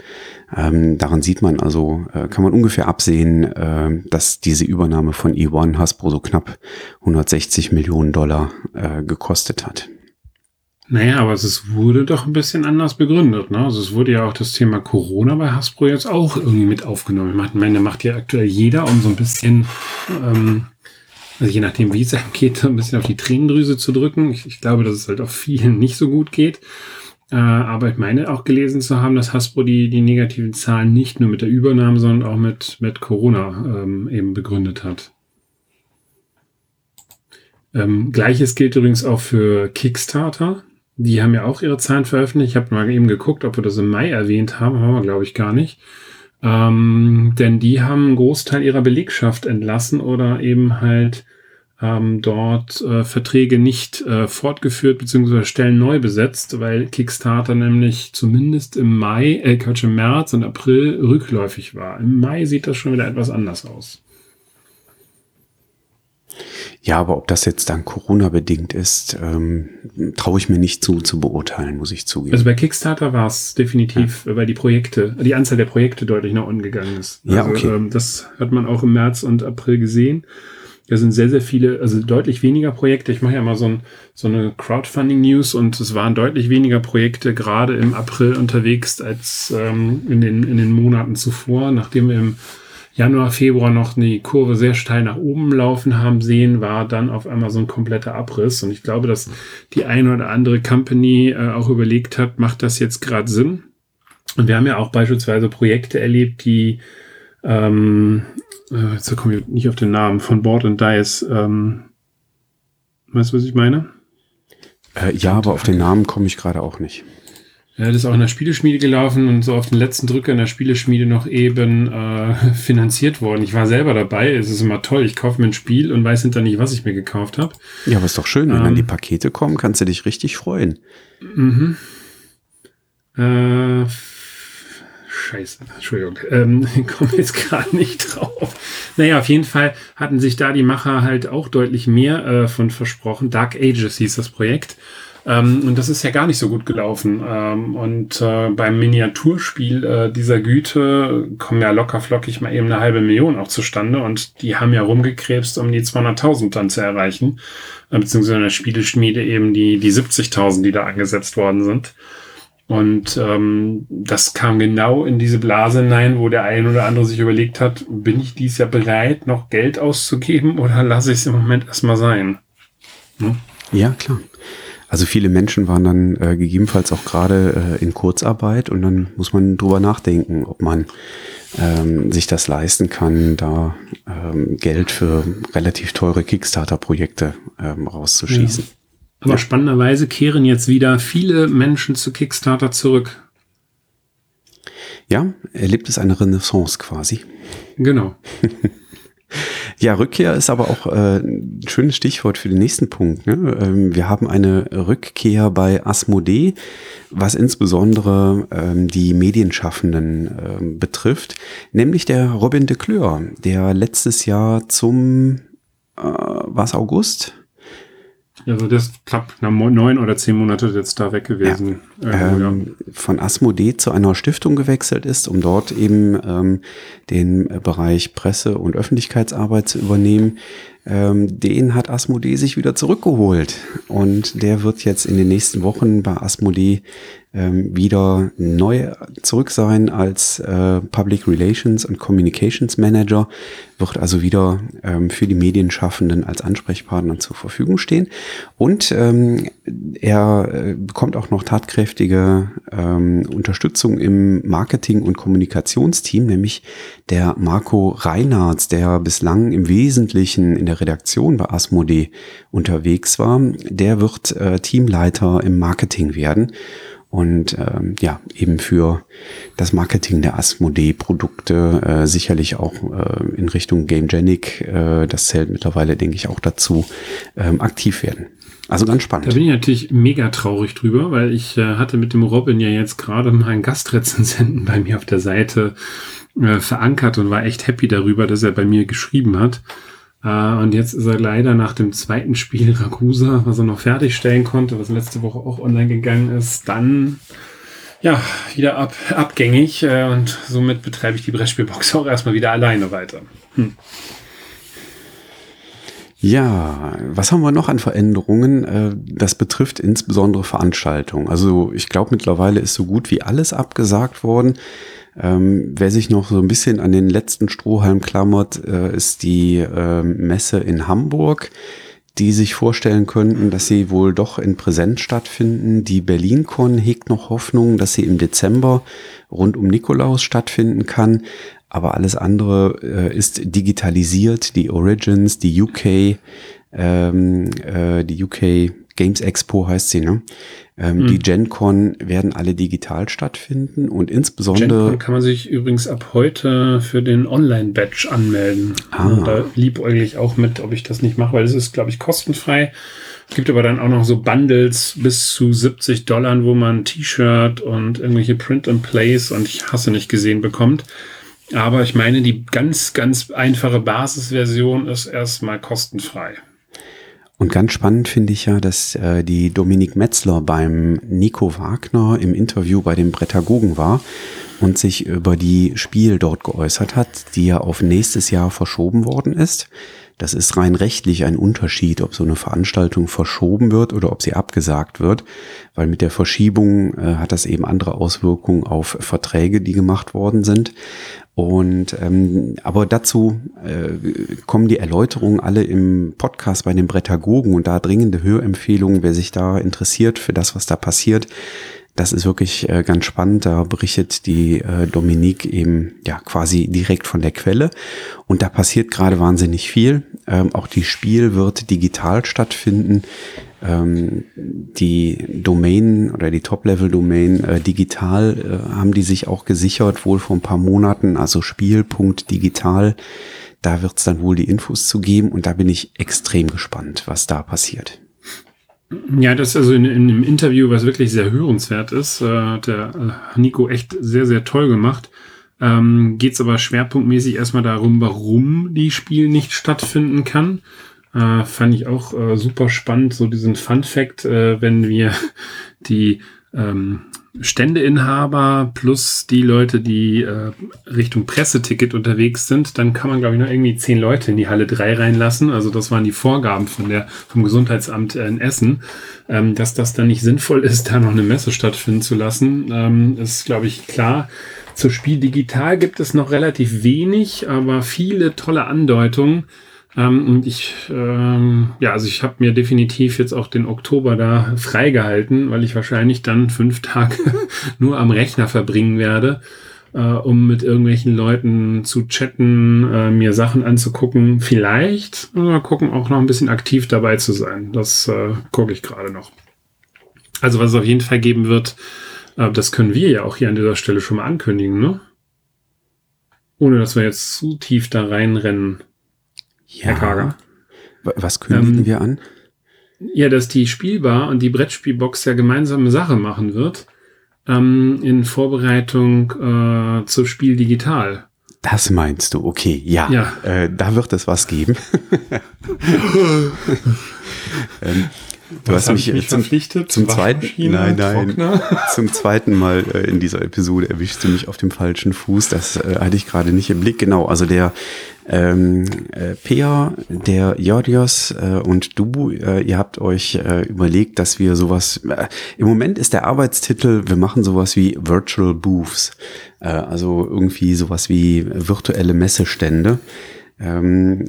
[SPEAKER 1] Ähm, daran sieht man also, äh, kann man ungefähr absehen, äh, dass diese Übernahme von E1 Hasbro so knapp 160 Millionen Dollar äh, gekostet hat.
[SPEAKER 2] Naja, aber es wurde doch ein bisschen anders begründet. Ne? Also es wurde ja auch das Thema Corona bei Hasbro jetzt auch irgendwie mit aufgenommen. Ich meine, macht ja aktuell jeder, um so ein bisschen, ähm, also je nachdem, wie es einem geht, ein bisschen auf die Tränendrüse zu drücken. Ich, ich glaube, dass es halt auch vielen nicht so gut geht. Äh, aber ich meine auch gelesen zu haben, dass Hasbro die, die negativen Zahlen nicht nur mit der Übernahme, sondern auch mit, mit Corona ähm, eben begründet hat. Ähm, Gleiches gilt übrigens auch für Kickstarter. Die haben ja auch ihre Zahlen veröffentlicht. Ich habe mal eben geguckt, ob wir das im Mai erwähnt haben. Haben wir, glaube ich, gar nicht. Ähm, denn die haben einen Großteil ihrer Belegschaft entlassen oder eben halt ähm, dort äh, Verträge nicht äh, fortgeführt bzw. Stellen neu besetzt, weil Kickstarter nämlich zumindest im Mai, äh, Quatsch, im März und April rückläufig war. Im Mai sieht das schon wieder etwas anders aus.
[SPEAKER 1] Ja, aber ob das jetzt dann Corona-bedingt ist, ähm, traue ich mir nicht zu, zu beurteilen, muss ich zugeben.
[SPEAKER 2] Also bei Kickstarter war es definitiv, ja. weil die Projekte, die Anzahl der Projekte deutlich nach unten gegangen ist. Also,
[SPEAKER 1] ja, okay.
[SPEAKER 2] Ähm, das hat man auch im März und April gesehen. Da sind sehr, sehr viele, also deutlich weniger Projekte. Ich mache ja mal so, ein, so eine Crowdfunding-News und es waren deutlich weniger Projekte gerade im April unterwegs als ähm, in, den, in den Monaten zuvor, nachdem wir im Januar, Februar noch die Kurve sehr steil nach oben laufen haben sehen, war dann auf einmal so ein kompletter Abriss. Und ich glaube, dass die eine oder andere Company äh, auch überlegt hat, macht das jetzt gerade Sinn? Und wir haben ja auch beispielsweise Projekte erlebt, die, ähm, äh, jetzt komme ich nicht auf den Namen, von Board and Dice, ähm, weißt du, was ich meine?
[SPEAKER 1] Äh, ja, aber auf den Namen komme ich gerade auch nicht.
[SPEAKER 2] Ja, das ist auch in der Spieleschmiede gelaufen und so auf den letzten Drücker in der Spieleschmiede noch eben äh, finanziert worden. Ich war selber dabei. Es ist immer toll. Ich kaufe mir ein Spiel und weiß hinter nicht, was ich mir gekauft habe.
[SPEAKER 1] Ja, aber ist doch schön, wenn ähm, dann die Pakete kommen, kannst du dich richtig freuen.
[SPEAKER 2] Mhm. Äh, Scheiße, Entschuldigung, ähm, komme jetzt gerade nicht drauf. Naja, auf jeden Fall hatten sich da die Macher halt auch deutlich mehr äh, von versprochen. Dark Ages hieß das Projekt. Ähm, und das ist ja gar nicht so gut gelaufen. Ähm, und äh, beim Miniaturspiel äh, dieser Güte kommen ja locker flockig mal eben eine halbe Million auch zustande. Und die haben ja rumgekrebst, um die 200.000 dann zu erreichen. Äh, beziehungsweise in der Spieleschmiede eben die, die 70.000, die da angesetzt worden sind. Und ähm, das kam genau in diese Blase hinein, wo der ein oder andere sich überlegt hat, bin ich dies Jahr bereit, noch Geld auszugeben oder lasse ich es im Moment erstmal sein?
[SPEAKER 1] Hm? Ja, klar. Also viele Menschen waren dann äh, gegebenenfalls auch gerade äh, in Kurzarbeit und dann muss man drüber nachdenken, ob man ähm, sich das leisten kann, da ähm, Geld für relativ teure Kickstarter-Projekte ähm, rauszuschießen. Ja.
[SPEAKER 2] Aber ja. spannenderweise kehren jetzt wieder viele Menschen zu Kickstarter zurück.
[SPEAKER 1] Ja, erlebt es eine Renaissance quasi.
[SPEAKER 2] Genau.
[SPEAKER 1] Ja, Rückkehr ist aber auch äh, ein schönes Stichwort für den nächsten Punkt. Ne? Ähm, wir haben eine Rückkehr bei Asmodee, was insbesondere ähm, die Medienschaffenden ähm, betrifft, nämlich der Robin de Kleur, der letztes Jahr zum, äh, was August?
[SPEAKER 2] Also das ist knapp neun oder zehn Monate jetzt da weg gewesen.
[SPEAKER 1] Ja. Ähm, ja. Von Asmodee zu einer Stiftung gewechselt ist, um dort eben ähm, den Bereich Presse- und Öffentlichkeitsarbeit zu übernehmen. Ähm, den hat Asmodee sich wieder zurückgeholt und der wird jetzt in den nächsten Wochen bei Asmodee ähm, wieder neu zurück sein als äh, Public Relations und Communications Manager, wird also wieder ähm, für die Medienschaffenden als Ansprechpartner zur Verfügung stehen. Und ähm, er äh, bekommt auch noch tatkräftige ähm, Unterstützung im Marketing- und Kommunikationsteam, nämlich der Marco Reinhardt, der bislang im Wesentlichen in der Redaktion bei Asmodee unterwegs war. Der wird äh, Teamleiter im Marketing werden und ähm, ja, eben für das Marketing der Asmodee-Produkte äh, sicherlich auch äh, in Richtung Gamegenic, äh, das zählt mittlerweile, denke ich, auch dazu, ähm, aktiv werden. Also ganz spannend.
[SPEAKER 2] Da bin ich natürlich mega traurig drüber, weil ich äh, hatte mit dem Robin ja jetzt gerade mal einen Gastrezensenten bei mir auf der Seite äh, verankert und war echt happy darüber, dass er bei mir geschrieben hat. Uh, und jetzt ist er leider nach dem zweiten Spiel Ragusa, was er noch fertigstellen konnte, was letzte Woche auch online gegangen ist, dann ja wieder ab, abgängig äh, und somit betreibe ich die Brettspielbox auch erstmal wieder alleine weiter. Hm.
[SPEAKER 1] Ja, was haben wir noch an Veränderungen? Äh, das betrifft insbesondere Veranstaltungen. Also ich glaube mittlerweile ist so gut wie alles abgesagt worden. Ähm, wer sich noch so ein bisschen an den letzten Strohhalm klammert, äh, ist die äh, Messe in Hamburg, die sich vorstellen könnten, dass sie wohl doch in Präsenz stattfinden. Die BerlinCon hegt noch Hoffnung, dass sie im Dezember rund um Nikolaus stattfinden kann. Aber alles andere äh, ist digitalisiert. Die Origins, die UK, ähm, äh, die UK Games Expo heißt sie, ne? Ähm, mhm. Die GenCon werden alle digital stattfinden und insbesondere. GenCon
[SPEAKER 2] kann man sich übrigens ab heute für den Online-Badge anmelden. Ah. Da liebäugel ich auch mit, ob ich das nicht mache, weil es ist, glaube ich, kostenfrei. Es gibt aber dann auch noch so Bundles bis zu 70 Dollar, wo man T-Shirt und irgendwelche Print-and-Plays und ich hasse nicht gesehen bekommt. Aber ich meine, die ganz, ganz einfache Basisversion ist erstmal kostenfrei.
[SPEAKER 1] Und ganz spannend finde ich ja, dass äh, die Dominik Metzler beim Nico Wagner im Interview bei den Prädagogen war und sich über die Spiel dort geäußert hat, die ja auf nächstes Jahr verschoben worden ist. Das ist rein rechtlich ein Unterschied, ob so eine Veranstaltung verschoben wird oder ob sie abgesagt wird, weil mit der Verschiebung äh, hat das eben andere Auswirkungen auf Verträge, die gemacht worden sind. Und ähm, aber dazu äh, kommen die Erläuterungen alle im Podcast bei den Brettagogen und da dringende Hörempfehlungen, wer sich da interessiert für das, was da passiert. Das ist wirklich äh, ganz spannend. Da berichtet die äh, Dominique eben ja quasi direkt von der Quelle. Und da passiert gerade wahnsinnig viel. Ähm, auch die Spiel wird digital stattfinden. Ähm, die Domain oder die Top-Level-Domain äh, digital äh, haben die sich auch gesichert, wohl vor ein paar Monaten. Also Spiel.digital. Da wird es dann wohl die Infos zu geben. Und da bin ich extrem gespannt, was da passiert.
[SPEAKER 2] Ja, das ist also in, in einem Interview, was wirklich sehr hörenswert ist, äh, hat der äh, Nico echt sehr, sehr toll gemacht. Ähm, Geht es aber schwerpunktmäßig erstmal darum, warum die Spiel nicht stattfinden kann. Äh, fand ich auch äh, super spannend, so diesen Fun Fact, äh, wenn wir die ähm, Ständeinhaber plus die Leute, die äh, Richtung Presseticket unterwegs sind, dann kann man, glaube ich, noch irgendwie zehn Leute in die Halle 3 reinlassen. Also das waren die Vorgaben von der, vom Gesundheitsamt in Essen. Ähm, dass das dann nicht sinnvoll ist, da noch eine Messe stattfinden zu lassen, ähm, ist, glaube ich, klar. Zur Spiel digital gibt es noch relativ wenig, aber viele tolle Andeutungen. Ähm, und ich, ähm, ja, also ich habe mir definitiv jetzt auch den Oktober da freigehalten, weil ich wahrscheinlich dann fünf Tage nur am Rechner verbringen werde, äh, um mit irgendwelchen Leuten zu chatten, äh, mir Sachen anzugucken. Vielleicht, mal gucken, auch noch ein bisschen aktiv dabei zu sein. Das äh, gucke ich gerade noch. Also was es auf jeden Fall geben wird, äh, das können wir ja auch hier an dieser Stelle schon mal ankündigen, ne? Ohne dass wir jetzt zu tief da reinrennen.
[SPEAKER 1] Ja. Herr Kager. Was kündigen ähm, wir an?
[SPEAKER 2] Ja, dass die Spielbar und die Brettspielbox ja gemeinsame Sache machen wird ähm, in Vorbereitung äh, zum Spiel digital.
[SPEAKER 1] Das meinst du, okay, ja. ja. Äh, da wird es was geben. ähm, Du Was hast mich, mich zum, verpflichtet? Zum zweiten, nein, nein, zum zweiten Mal äh, in dieser Episode erwischst du mich auf dem falschen Fuß. Das äh, hatte ich gerade nicht im Blick. Genau, also der ähm, äh, Pea, der Jordios äh, und du, äh, ihr habt euch äh, überlegt, dass wir sowas, äh, im Moment ist der Arbeitstitel, wir machen sowas wie Virtual Booths, äh, also irgendwie sowas wie virtuelle Messestände. Ähm,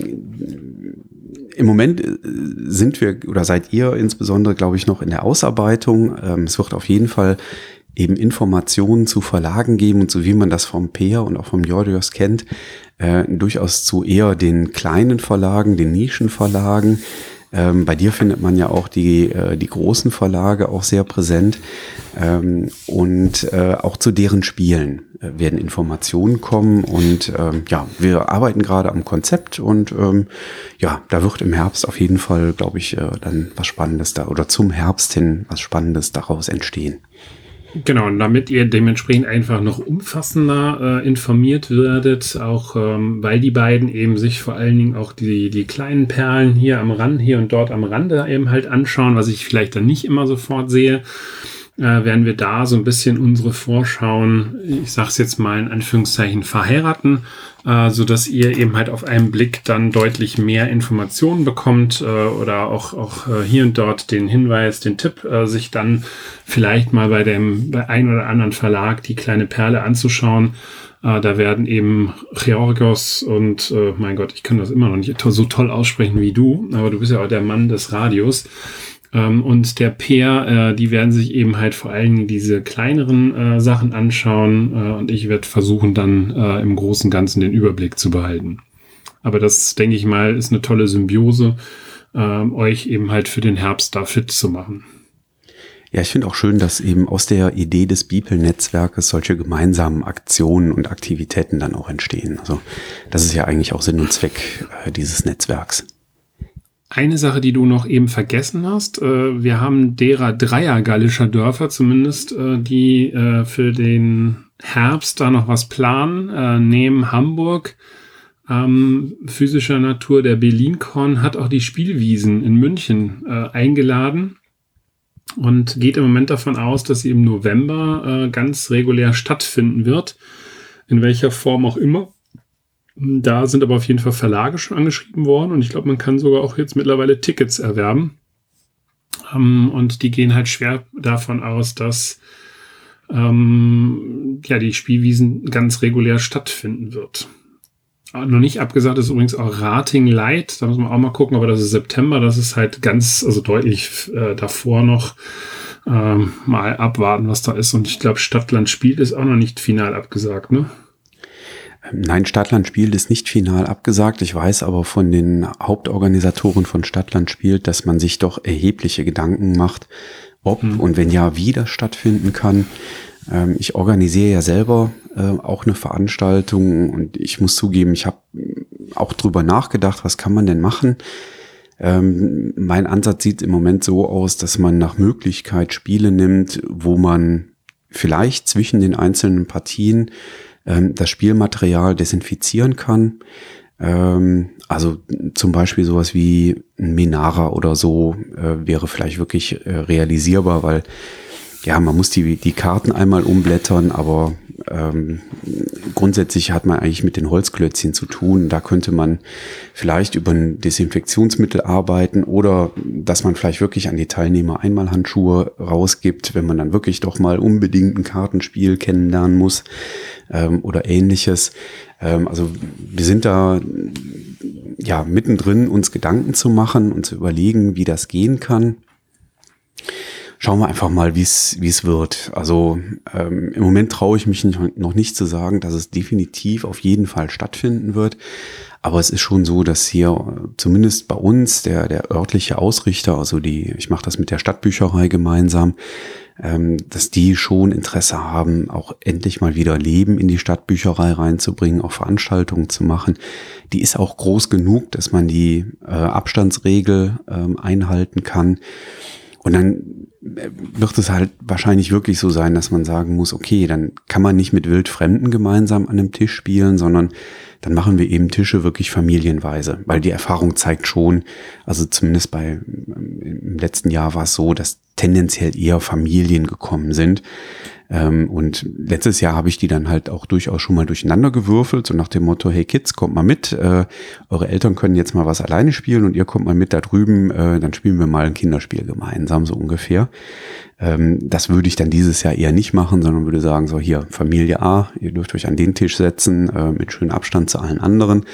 [SPEAKER 1] im Moment äh, sind wir oder seid ihr insbesondere, glaube ich, noch in der Ausarbeitung. Ähm, es wird auf jeden Fall eben Informationen zu Verlagen geben und so wie man das vom Peer und auch vom Jordios kennt, äh, durchaus zu eher den kleinen Verlagen, den Nischenverlagen, ähm, bei dir findet man ja auch die, äh, die großen Verlage auch sehr präsent. Ähm, und äh, auch zu deren Spielen äh, werden Informationen kommen. Und ähm, ja, wir arbeiten gerade am Konzept und ähm, ja, da wird im Herbst auf jeden Fall, glaube ich, äh, dann was Spannendes da oder zum Herbst hin was Spannendes daraus entstehen.
[SPEAKER 2] Genau, und damit ihr dementsprechend einfach noch umfassender äh, informiert werdet, auch ähm, weil die beiden eben sich vor allen Dingen auch die, die kleinen Perlen hier am Rand, hier und dort am Rande eben halt anschauen, was ich vielleicht dann nicht immer sofort sehe äh, werden wir da so ein bisschen unsere Vorschauen, ich sag's jetzt mal in Anführungszeichen, verheiraten, äh, so dass ihr eben halt auf einen Blick dann deutlich mehr Informationen bekommt äh, oder auch, auch äh, hier und dort den Hinweis, den Tipp, äh, sich dann vielleicht mal bei dem, bei ein oder anderen Verlag die kleine Perle anzuschauen. Äh, da werden eben Georgos und, äh, mein Gott, ich kann das immer noch nicht so toll aussprechen wie du, aber du bist ja auch der Mann des Radios. Ähm, und der Peer, äh, die werden sich eben halt vor allen Dingen diese kleineren äh, Sachen anschauen äh, und ich werde versuchen dann äh, im Großen und Ganzen den Überblick zu behalten. Aber das, denke ich mal, ist eine tolle Symbiose, ähm, euch eben halt für den Herbst da fit zu machen.
[SPEAKER 1] Ja, ich finde auch schön, dass eben aus der Idee des Beeple-Netzwerkes solche gemeinsamen Aktionen und Aktivitäten dann auch entstehen. Also das ist ja eigentlich auch Sinn und Zweck äh, dieses Netzwerks.
[SPEAKER 2] Eine Sache, die du noch eben vergessen hast, äh, wir haben derer Dreier gallischer Dörfer zumindest, äh, die äh, für den Herbst da noch was planen. Neben Hamburg ähm, physischer Natur der Berlin-Con hat auch die Spielwiesen in München eingeladen und geht im Moment davon aus, dass sie im November ganz regulär stattfinden wird. In welcher Form auch immer. Da sind aber auf jeden Fall Verlage schon angeschrieben worden und ich glaube, man kann sogar auch jetzt mittlerweile Tickets erwerben. Ähm, und die gehen halt schwer davon aus, dass ähm, ja die Spielwiesen ganz regulär stattfinden wird. Ah, noch nicht abgesagt ist übrigens auch Rating Light. Da muss man auch mal gucken, aber das ist September. Das ist halt ganz, also deutlich äh, davor noch. ähm, mal abwarten, was da ist. Und ich glaube, Stadtland spielt ist auch noch nicht final abgesagt, ne?
[SPEAKER 1] Nein, Stadtland spielt ist nicht final abgesagt. Ich weiß aber von den Hauptorganisatoren von Stadtland spielt, dass man sich doch erhebliche Gedanken macht, ob mhm. und wenn ja, wie das stattfinden kann. Ähm, ich organisiere ja selber äh, auch eine Veranstaltung und ich muss zugeben, ich habe auch drüber nachgedacht, was kann man denn machen. Ähm, mein Ansatz sieht im Moment so aus, dass man nach Möglichkeit Spiele nimmt, wo man vielleicht zwischen den einzelnen Partien ähm, das Spielmaterial desinfizieren kann. Ähm, also zum Beispiel sowas wie Minara oder so äh, wäre vielleicht wirklich äh, realisierbar, weil ja, man muss die, die Karten einmal umblättern, aber ähm, grundsätzlich hat man eigentlich mit den Holzklötzchen zu tun. Da könnte man vielleicht über ein Desinfektionsmittel arbeiten oder dass man vielleicht wirklich an die Teilnehmer einmal Handschuhe rausgibt, wenn man dann wirklich doch mal unbedingt ein Kartenspiel kennenlernen muss ähm, oder ähnliches. Ähm, also wir sind da ja mittendrin, uns Gedanken zu machen und zu überlegen, wie das gehen kann schauen wir einfach mal, wie es wie es wird. Also ähm, im Moment traue ich mich nicht, noch nicht zu sagen, dass es definitiv auf jeden Fall stattfinden wird. Aber es ist schon so, dass hier zumindest bei uns der der örtliche Ausrichter, also die, ich mache das mit der Stadtbücherei gemeinsam, ähm, dass die schon Interesse haben, auch endlich mal wieder Leben in die Stadtbücherei reinzubringen, auch Veranstaltungen zu machen. Die ist auch groß genug, dass man die äh, Abstandsregel ähm, einhalten kann. Und dann wird es halt wahrscheinlich wirklich so sein, dass man sagen muss, okay, dann kann man nicht mit Wildfremden gemeinsam an einem Tisch spielen, sondern dann machen wir eben Tische wirklich familienweise, weil die Erfahrung zeigt schon, also zumindest bei im letzten Jahr war es so, dass tendenziell eher Familien gekommen sind. Ähm, und letztes Jahr habe ich die dann halt auch durchaus schon mal durcheinander gewürfelt, so nach dem Motto, hey Kids, kommt mal mit, äh, eure Eltern können jetzt mal was alleine spielen und ihr kommt mal mit da drüben, äh, dann spielen wir mal ein Kinderspiel gemeinsam, so ungefähr. Ähm, das würde ich dann dieses Jahr eher nicht machen, sondern würde sagen, so hier, Familie A, ihr dürft euch an den Tisch setzen, äh, mit schönem Abstand zu allen anderen.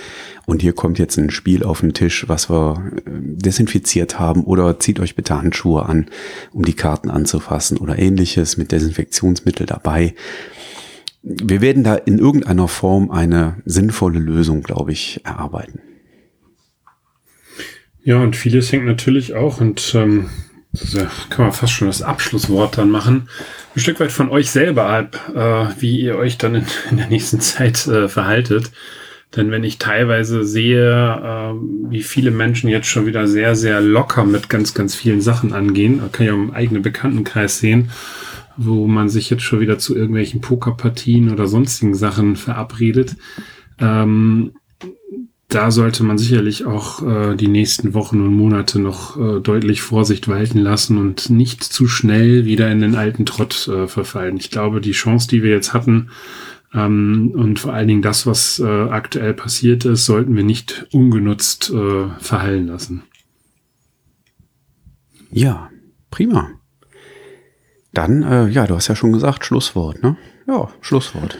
[SPEAKER 1] Und hier kommt jetzt ein Spiel auf den Tisch, was wir äh, desinfiziert haben. Oder zieht euch bitte Handschuhe an, um die Karten anzufassen oder ähnliches mit Desinfektionsmittel dabei. Wir werden da in irgendeiner Form eine sinnvolle Lösung, glaube ich, erarbeiten.
[SPEAKER 2] Ja, und vieles hängt natürlich auch und ähm, da kann man fast schon das Abschlusswort dann machen. Ein Stück weit von euch selber ab, äh, wie ihr euch dann in, in der nächsten Zeit äh, verhaltet. Denn wenn ich teilweise sehe, äh, wie viele Menschen jetzt schon wieder sehr, sehr locker mit ganz, ganz vielen Sachen angehen, kann ich auch im eigenen Bekanntenkreis sehen, wo man sich jetzt schon wieder zu irgendwelchen Pokerpartien oder sonstigen Sachen verabredet, ähm, da sollte man sicherlich auch äh, die nächsten Wochen und Monate noch äh, deutlich Vorsicht walten lassen und nicht zu schnell wieder in den alten Trott äh, verfallen. Ich glaube, die Chance, die wir jetzt hatten, ähm, und vor allen Dingen das, was äh, aktuell passiert ist, sollten wir nicht ungenutzt äh, verhallen lassen.
[SPEAKER 1] Ja, prima. Dann, äh, ja, du hast ja schon gesagt, Schlusswort, ne? Ja, Schlusswort.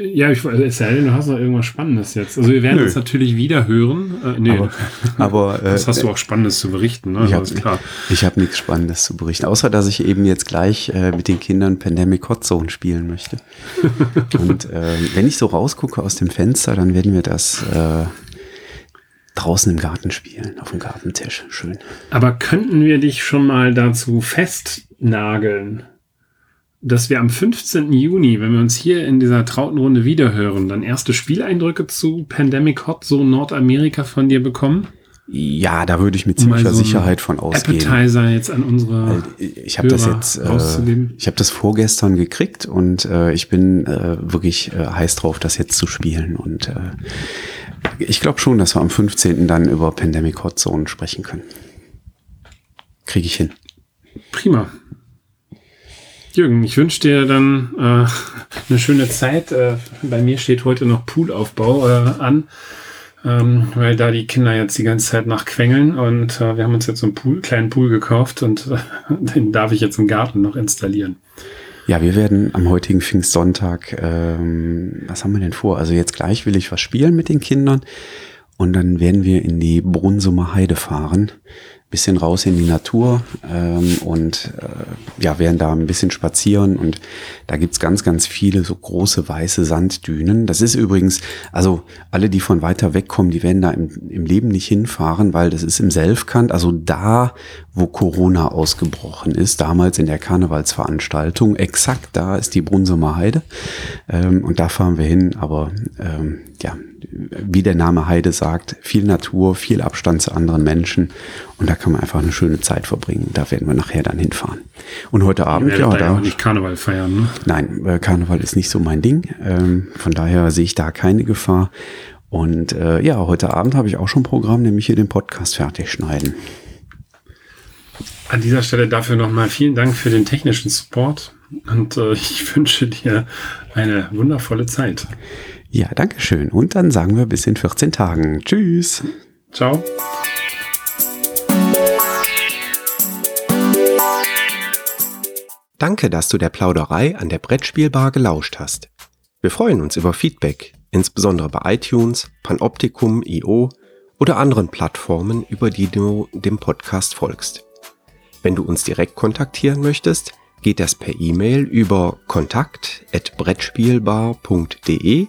[SPEAKER 2] Ja, ich, es sei denn, du hast noch irgendwas Spannendes jetzt. Also wir werden uns natürlich wieder hören. Äh, nee,
[SPEAKER 1] aber, aber
[SPEAKER 2] das äh, hast du auch Spannendes zu berichten. Ne?
[SPEAKER 1] Ich habe hab nichts Spannendes zu berichten, außer dass ich eben jetzt gleich äh, mit den Kindern Pandemic Hot Zone spielen möchte. Und äh, wenn ich so rausgucke aus dem Fenster, dann werden wir das äh, draußen im Garten spielen, auf dem Gartentisch. Schön.
[SPEAKER 2] Aber könnten wir dich schon mal dazu festnageln? Dass wir am 15. Juni, wenn wir uns hier in dieser Trautenrunde wiederhören, dann erste Spieleindrücke zu Pandemic Hot so Nordamerika von dir bekommen?
[SPEAKER 1] Ja, da würde ich mit ziemlicher so Sicherheit von ausgehen.
[SPEAKER 2] Appetizer jetzt an unsere.
[SPEAKER 1] Ich habe das jetzt, äh, ich habe das vorgestern gekriegt und äh, ich bin äh, wirklich äh, heiß drauf, das jetzt zu spielen. Und äh, ich glaube schon, dass wir am 15. dann über Pandemic Hot Zone sprechen können. Kriege ich hin.
[SPEAKER 2] Prima. Jürgen, ich wünsche dir dann äh, eine schöne Zeit. Äh, bei mir steht heute noch Poolaufbau äh, an, ähm, weil da die Kinder jetzt die ganze Zeit nachquengeln und äh, wir haben uns jetzt so einen Pool, kleinen Pool gekauft und äh, den darf ich jetzt im Garten noch installieren.
[SPEAKER 1] Ja, wir werden am heutigen Pfingstsonntag, ähm, was haben wir denn vor? Also jetzt gleich will ich was spielen mit den Kindern und dann werden wir in die Brunsumer Heide fahren bisschen raus in die Natur ähm, und äh, ja, werden da ein bisschen spazieren und da gibt's ganz, ganz viele so große weiße Sanddünen. Das ist übrigens, also alle, die von weiter weg kommen, die werden da im, im Leben nicht hinfahren, weil das ist im Selfkant, also da, wo Corona ausgebrochen ist, damals in der Karnevalsveranstaltung, exakt da ist die Brunsumer Heide ähm, und da fahren wir hin, aber ähm, ja, wie der Name Heide sagt, viel Natur, viel Abstand zu anderen Menschen und da kann man einfach eine schöne Zeit verbringen. Da werden wir nachher dann hinfahren. Und heute Abend,
[SPEAKER 2] ja, da auch nicht Karneval feiern. Ne?
[SPEAKER 1] Nein, äh, Karneval ist nicht so mein Ding. Ähm, von daher sehe ich da keine Gefahr. Und äh, ja, heute Abend habe ich auch schon ein Programm, nämlich hier den Podcast fertig schneiden.
[SPEAKER 2] An dieser Stelle dafür nochmal vielen Dank für den technischen Support und äh, ich wünsche dir eine wundervolle Zeit.
[SPEAKER 1] Ja, danke schön. Und dann sagen wir bis in 14 Tagen. Tschüss.
[SPEAKER 2] Ciao.
[SPEAKER 1] Danke, dass du der Plauderei an der Brettspielbar gelauscht hast. Wir freuen uns über Feedback, insbesondere bei iTunes, Panoptikum, IO oder anderen Plattformen, über die du dem Podcast folgst. Wenn du uns direkt kontaktieren möchtest, geht das per E-Mail über kontakt@brettspielbar.de